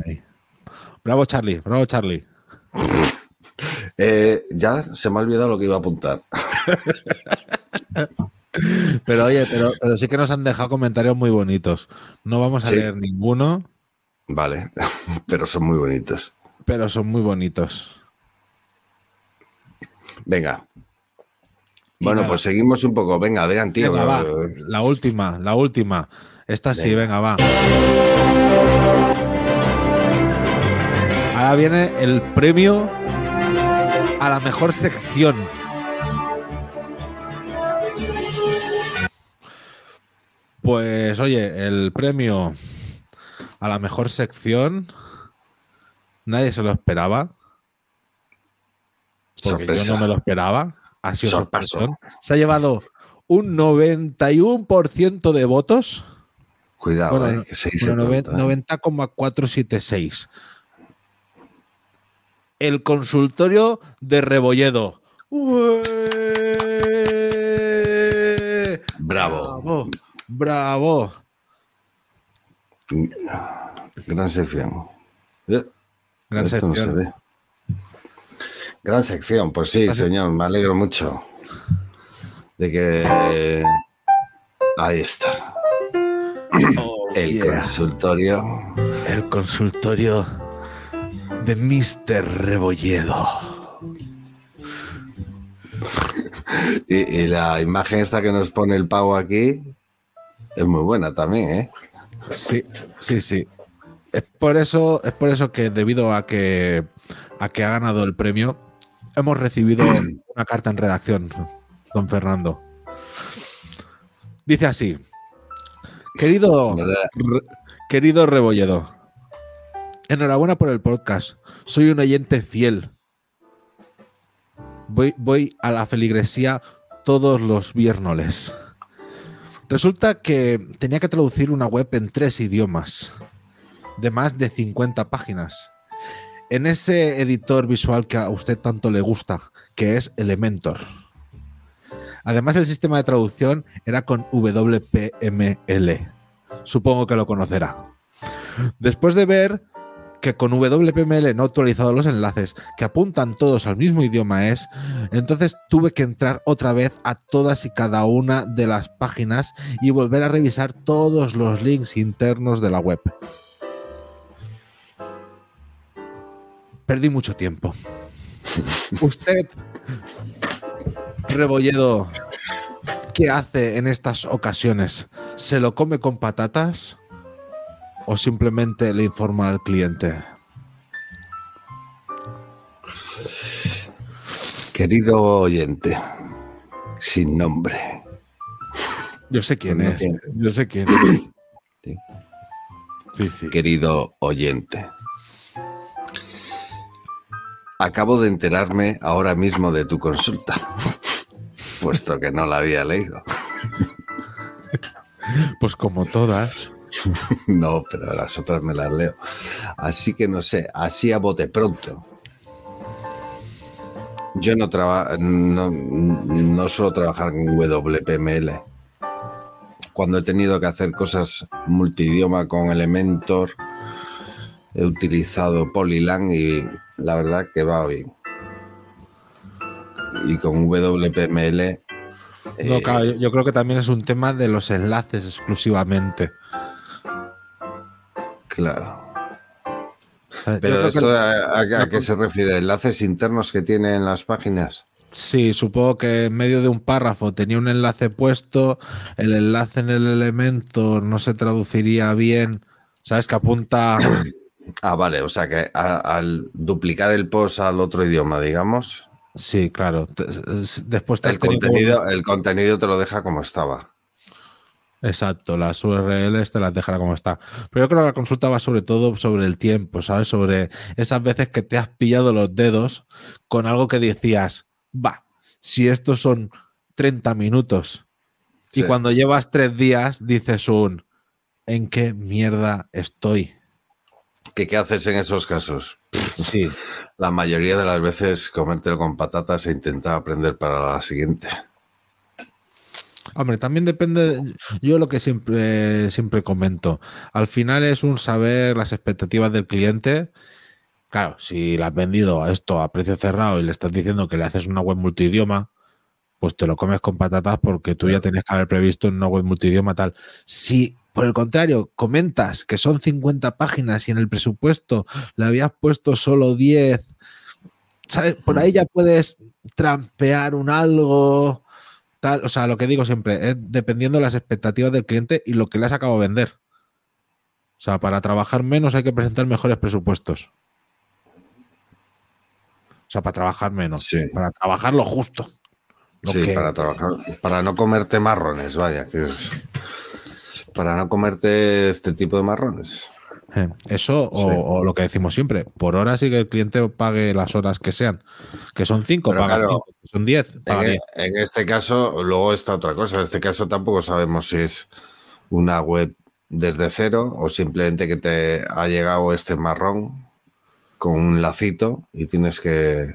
Bravo, Charlie, bravo, Charlie. *laughs* Eh, ya se me ha olvidado lo que iba a apuntar. *laughs* Pero oye, pero, pero sí que nos han dejado comentarios muy bonitos. No vamos a leer ninguno, Vale, *laughs* pero son muy bonitos. pero son muy bonitos. Venga. Y Bueno, nada. pues seguimos un poco. Venga, Adrián, tío. Venga, va. La última, la última. Esta sí, venga, va. Ahora viene el premio a la mejor sección. Pues oye, el premio a la mejor sección nadie se lo esperaba. Porque Sorpresa. yo no me lo esperaba. Ha sido sorpresón. Se ha llevado un 91% de votos. Cuidado, Bueno, eh, que se dice Bueno, noven- pronto, eh. 90,476. El consultorio de Rebolledo. ¡Ué! Bravo. Bravo. Bravo. Gran sección. Eh, Gran esto no se sección. ve. Gran sección, pues sí, señor, me alegro mucho de que ahí está. Oh, El yeah. consultorio. El consultorio de Mr. Rebolledo. Y, y la imagen esta que nos pone el pavo aquí es muy buena también, ¿eh? Sí, sí, sí. Es por eso, es por eso que debido a que a que ha ganado el premio, hemos recibido *clears throat* una carta en redacción, don Fernando. Dice así. Querido, Re- querido Rebolledo, enhorabuena por el podcast. Soy un oyente fiel. Voy, voy a la feligresía todos los viernes. Resulta que tenía que traducir una web en tres idiomas, de más de 50 páginas. En ese editor visual que a usted tanto le gusta, que es Elementor. Además, el sistema de traducción era con WPML. Supongo que lo conocerá. Después de ver que con WPML no he actualizado los enlaces, que apuntan todos al mismo idioma es, entonces tuve que entrar otra vez a todas y cada una de las páginas y volver a revisar todos los links internos de la web. Perdí mucho tiempo. *laughs* Usted, Rebolledo, ¿qué hace en estas ocasiones? ¿Se lo come con patatas o simplemente le informa al cliente? Querido oyente, sin nombre. Yo sé quién No es. tiene. Yo sé quién es. *coughs* Sí. Sí, sí. Querido oyente. Acabo de enterarme ahora mismo de tu consulta, *laughs* puesto que no la había leído. Pues como todas. *laughs* No, pero las otras me las leo. Así que no sé, así a bote pronto. Yo no, traba- no, no suelo trabajar en WPML. Cuando he tenido que hacer cosas multidioma con Elementor, he utilizado Polylang y la verdad que va bien. Y con WPML... No, eh, claro, yo- yo creo que también es un tema de los enlaces exclusivamente. Claro. Pero que- esto a, a- a qué se refiere? ¿Enlaces internos que tienen las páginas? Sí, supongo que en medio de un párrafo tenía un enlace puesto, el enlace en el elemento no se traduciría bien, ¿sabes? Que apunta... *coughs* Ah, vale, o sea que a- al duplicar el post al otro idioma, digamos, Sí, claro. Después te el tenido contenido, el contenido te lo deja como estaba. Exacto, las URLs te las dejará como está. Pero yo creo que la consulta va sobre todo sobre el tiempo, ¿sabes? Sobre esas veces que te has pillado los dedos con algo que decías, va, si estos son 30 minutos y cuando llevas tres días dices un, ¿en qué mierda estoy? ¿Qué, ¿Qué haces en esos casos? Sí, *laughs* La mayoría de las veces comértelo con patatas e intentar aprender para la siguiente. Hombre, también depende, yo lo que siempre, siempre comento, al final es un saber las expectativas del cliente. Claro, si le has vendido a esto a precio cerrado y le estás diciendo que le haces una web multidioma, pues te lo comes con patatas porque tú ya tenías que haber previsto una web multidioma tal. Si, por el contrario, comentas que son 50 páginas y en el presupuesto le habías puesto solo 10, ¿sabes? Por ahí ya puedes trampear un algo, tal. O sea, lo que digo siempre es dependiendo de las expectativas del cliente y lo que le has acabado de vender. O sea, para trabajar menos hay que presentar mejores presupuestos. O sea, para trabajar menos. Sí. Para trabajar lo justo. Lo Sí, que- para trabajar, para no comerte marrones, vaya, que es para no comerte este tipo de marrones. Eh, Eso o, Sí. o lo que decimos siempre, por hora sí que el cliente pague las horas que sean. Que son 5, Pero paga claro, 5. Que son 10, paga En, 10. en este caso, luego está otra cosa. En este caso tampoco sabemos si es una web desde cero o simplemente que te ha llegado este marrón con un lacito y tienes que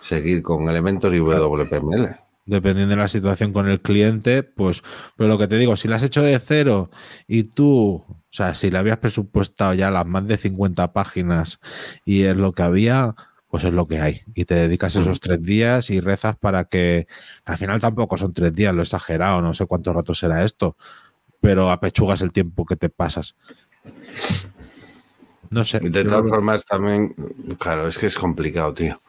seguir con Elementor y WPML. Dependiendo de la situación con el cliente, pues, pero lo que te digo, si lo has hecho de cero y tú, o sea, si le habías presupuestado ya las más de 50 páginas y es lo que había, pues es lo que hay. Y te dedicas esos tres días y rezas para que, al final tampoco son tres días, lo he exagerado, no sé cuánto rato será esto, pero apechugas el tiempo que te pasas. No sé. De todas formas, también, claro, es que es complicado, tío.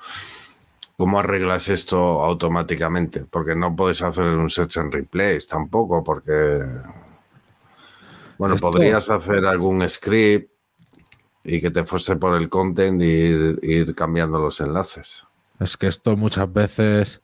¿Cómo arreglas esto automáticamente? Porque no puedes hacer un search and replace tampoco, porque. Bueno, Esto- podrías hacer algún script y que te fuese por el content y ir, ir cambiando los enlaces. Es que esto muchas veces.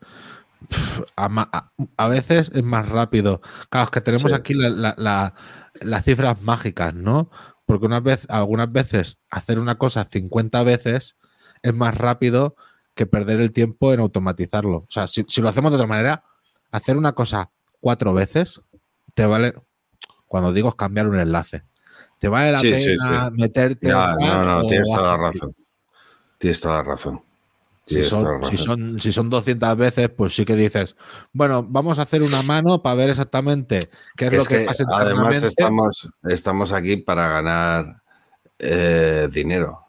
a, ma- a- a veces es más rápido. Claro, es que tenemos Sí. aquí la- la- la- las cifras mágicas, ¿no? Porque una vez, algunas veces hacer una cosa 50 veces es más rápido que perder el tiempo en automatizarlo. O sea, si, si lo hacemos de otra manera, hacer una cosa cuatro veces te vale. Cuando digo cambiar un enlace. Te vale la Sí, pena sí, sí. meterte. Ya, no, no, tienes toda la razón. Tienes toda la razón. Si son, si, son, si son 200 veces, pues sí que dices, bueno, vamos a hacer una mano para ver exactamente qué es, Es lo que, que pasa además estamos, estamos aquí para ganar eh, dinero.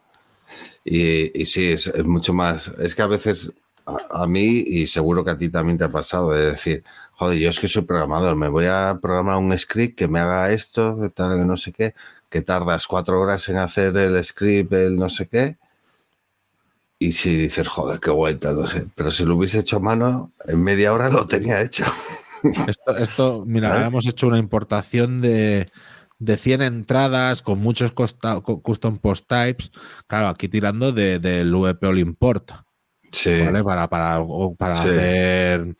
Y, y sí, es, es mucho más. Es que a veces a, a mí, y seguro que a ti también te ha pasado, de decir, joder, yo es que soy programador, me voy a programar un script que me haga esto, que tal, que no sé qué, que tardas cuatro horas en hacer el script, el no sé qué. Y si dices, joder, qué guay, tal, no sé. Pero si lo hubiese hecho a mano, en media hora lo tenía hecho. Esto, esto, mira, ¿Sabes? hemos hecho una importación de, de 100 entradas con muchos custom post types. Claro, aquí tirando de- del VP All Import, Sí. ¿vale? Para, para, para Sí. hacer,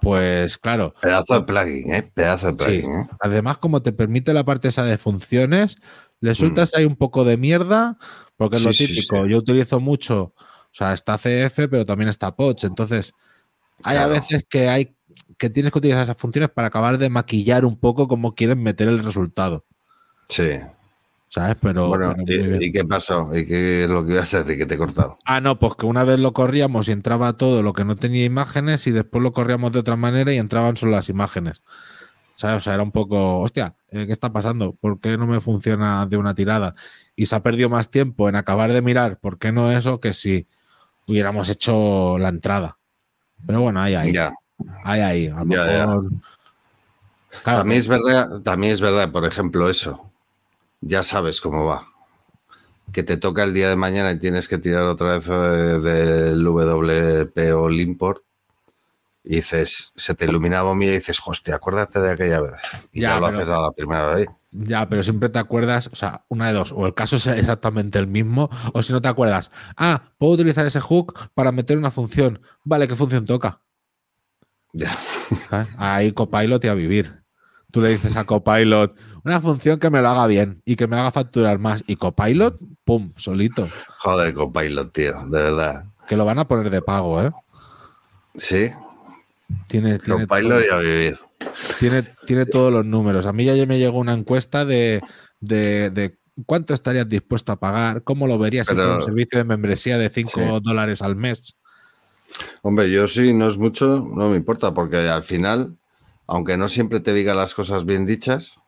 pues claro, Pedazo de plugin, ¿eh? Pedazo de Sí. plugin, ¿eh? Además, como te permite la parte esa de funciones, le sueltas ahí un poco de mierda, porque es lo Mm. Sí, sí, típico. sí. Yo utilizo mucho, o sea, está CF, pero también está Poch. Entonces, hay Claro. a veces que hay que tienes que utilizar esas funciones para acabar de maquillar un poco cómo quieren meter el resultado. Sí. ¿Sabes? Pero. bueno, pero. ¿y, y qué pasó? ¿Y qué es lo que ibas a decir? Que te he cortado. Ah, no, pues que una vez lo corríamos y entraba todo lo que no tenía imágenes y después lo corríamos de otra manera y entraban solo las imágenes. ¿Sabes? O sea, era un poco, hostia, eh, ¿qué está pasando? ¿Por qué no me funciona de una tirada? Y se ha perdido más tiempo en acabar de mirar por qué no eso que si hubiéramos hecho la entrada. Pero bueno, ahí, ahí. Ya. Ahí, ahí. A lo Ya, ya. mejor- Claro, También es verdad, también es verdad, por ejemplo, eso. Ya sabes cómo va. Que te toca el día de mañana y tienes que tirar otra vez eh, del WP o import y dices, se te ilumina la y dices, hostia, acuérdate de aquella vez. Y ya, Ya, lo pero- haces a la primera vez. Ya, pero siempre te acuerdas, o sea, una de dos, o el caso es exactamente el mismo, o si no te acuerdas, ah, puedo utilizar ese hook para meter una función. Vale, ¿qué función toca? Ya. ¿Sabes? Ahí Copilot y a vivir. Tú le dices a Copilot una función que me lo haga bien y que me haga facturar más. Y Copilot, pum, solito. Joder, Copilot, tío, de verdad. Que lo van a poner de pago, ¿eh? Sí, Tiene, tiene, Copilot y a vivir. tiene, tiene todos los números. A mí ya me llegó una encuesta de, de, de cuánto estarías dispuesto a pagar, cómo lo verías Pero- fuera un servicio de membresía de 5 Sí. dólares al mes. Hombre, yo sí, no es mucho, no me importa, porque al final, aunque no siempre te diga las cosas bien dichas,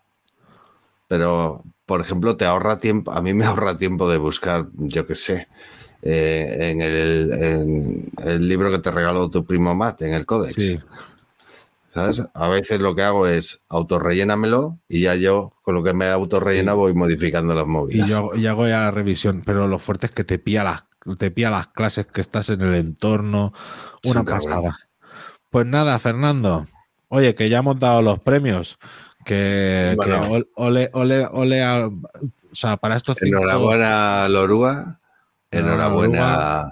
pero, por ejemplo, te ahorra tiempo, a mí me *laughs* ahorra tiempo de buscar, yo qué sé, eh, en, el, en el libro que te regaló tu primo Matt, en el Codex. Sí. ¿Sabes? A veces lo que hago es autorrellénamelo y ya yo, con lo que me autorrellena, voy modificando las Y movidas. yo, hago- y hago ya la revisión, pero lo fuerte es que te pilla las, te pilla las clases que estás en el entorno. Una pasada. Pues nada, Fernando. Oye, que ya hemos dado los premios. Que, Bueno. que ol- ole, ole, ole a- o sea, para estos cinco. Enhorabuena, Lorúa. Enhorabuena, Enhorabuena.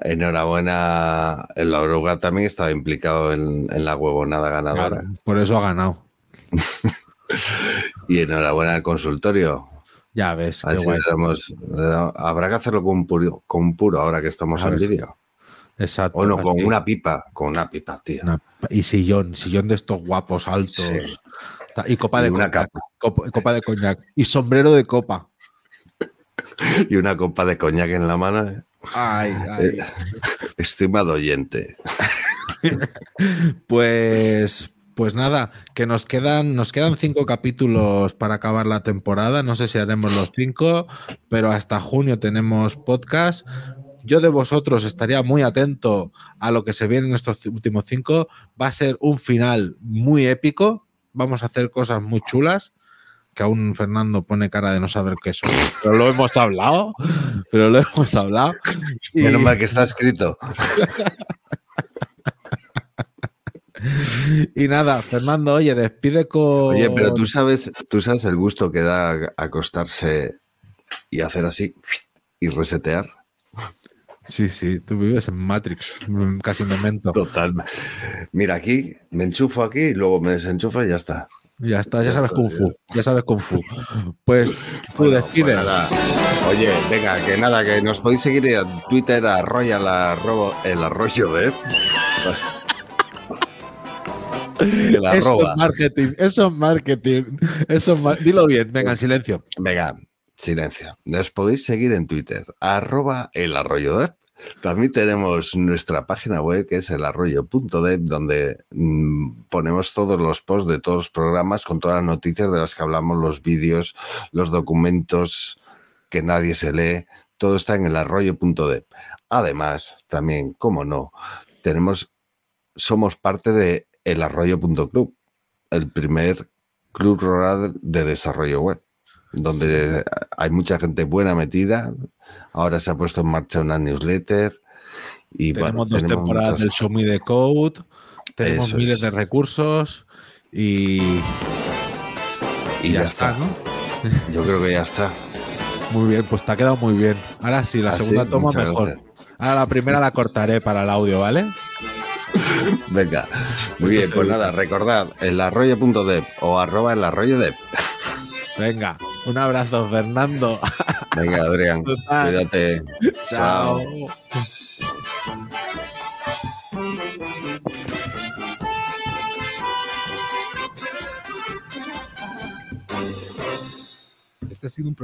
Enhorabuena. El Oruga también estaba implicado en, en la huevonada ganadora. Claro, por eso ha ganado. *laughs* Y enhorabuena al consultorio. Ya ves, qué Así guay. le damos- le damos- habrá que hacerlo con puro, con puro ahora que estamos en vídeo. Exacto. O no, con una pipa. Con una pipa, tío. Una- y sillón, sillón de estos guapos altos. Sí. Y copa Y de una coñac. capa. copa- copa de coñac. Y sombrero de copa. *laughs* Y una copa de coñac en la mano. eh. Ay, ay. Eh, Estimado oyente. *laughs* Pues, pues nada, que nos quedan, nos quedan cinco capítulos para acabar la temporada. No sé si haremos los cinco, pero hasta junio tenemos podcast. Yo de vosotros estaría muy atento a lo que se viene en estos últimos cinco. Va a ser un final muy épico. Vamos a hacer cosas muy chulas. Que aún Fernando pone cara de no saber qué son. *laughs* Pero lo hemos hablado. Pero lo hemos hablado. Y- *laughs* Menos mal que está escrito. *laughs* Y nada, Fernando, oye, despide con. Oye, pero tú sabes, tú sabes el gusto que da acostarse y hacer así y resetear. Sí, sí, tú vives en Matrix, mm, casi memento. Total. Mira, aquí me enchufo aquí y luego me desenchufo y ya está. Ya está, ya Ya sabes está, Kung Fu, ya sabes Kung Fu. Pues tú Bueno, pues nada. Oye, venga, que nada, que nos podéis seguir en Twitter a Royal arroba, el arroyo de. *laughs* El eso es marketing, eso es marketing. Eso es mar- Dilo bien, venga, en silencio. Venga, silencio. Nos podéis seguir en Twitter, arroba el arroyo de. También tenemos nuestra página web que es elarroyo.dev donde mm, ponemos todos los posts de todos los programas con todas las noticias de las que hablamos, los vídeos, los documentos que nadie se lee, todo está en elarroyo.dev. Además, también, como no, tenemos, somos parte de elarroyo.club, el primer club rural de desarrollo web donde hay mucha gente buena metida. Ahora se ha puesto en marcha una newsletter. Y tenemos bueno, dos tenemos temporadas muchas- del Show Me the Code, tenemos Eso miles es. de recursos y, y ya, está. ¿no? Yo creo que ya está. Muy bien, pues te ha quedado muy bien. Ahora sí, la Ah, segunda toma mejor. gracias. Ahora la primera la cortaré para el audio, ¿vale? *laughs* Venga, muy bien, pues nada, recordad, el arroyo.dev o arroba el arroyo dev. Venga, un abrazo, Fernando. Venga, Adrián, cuídate. Chao. Este ha sido un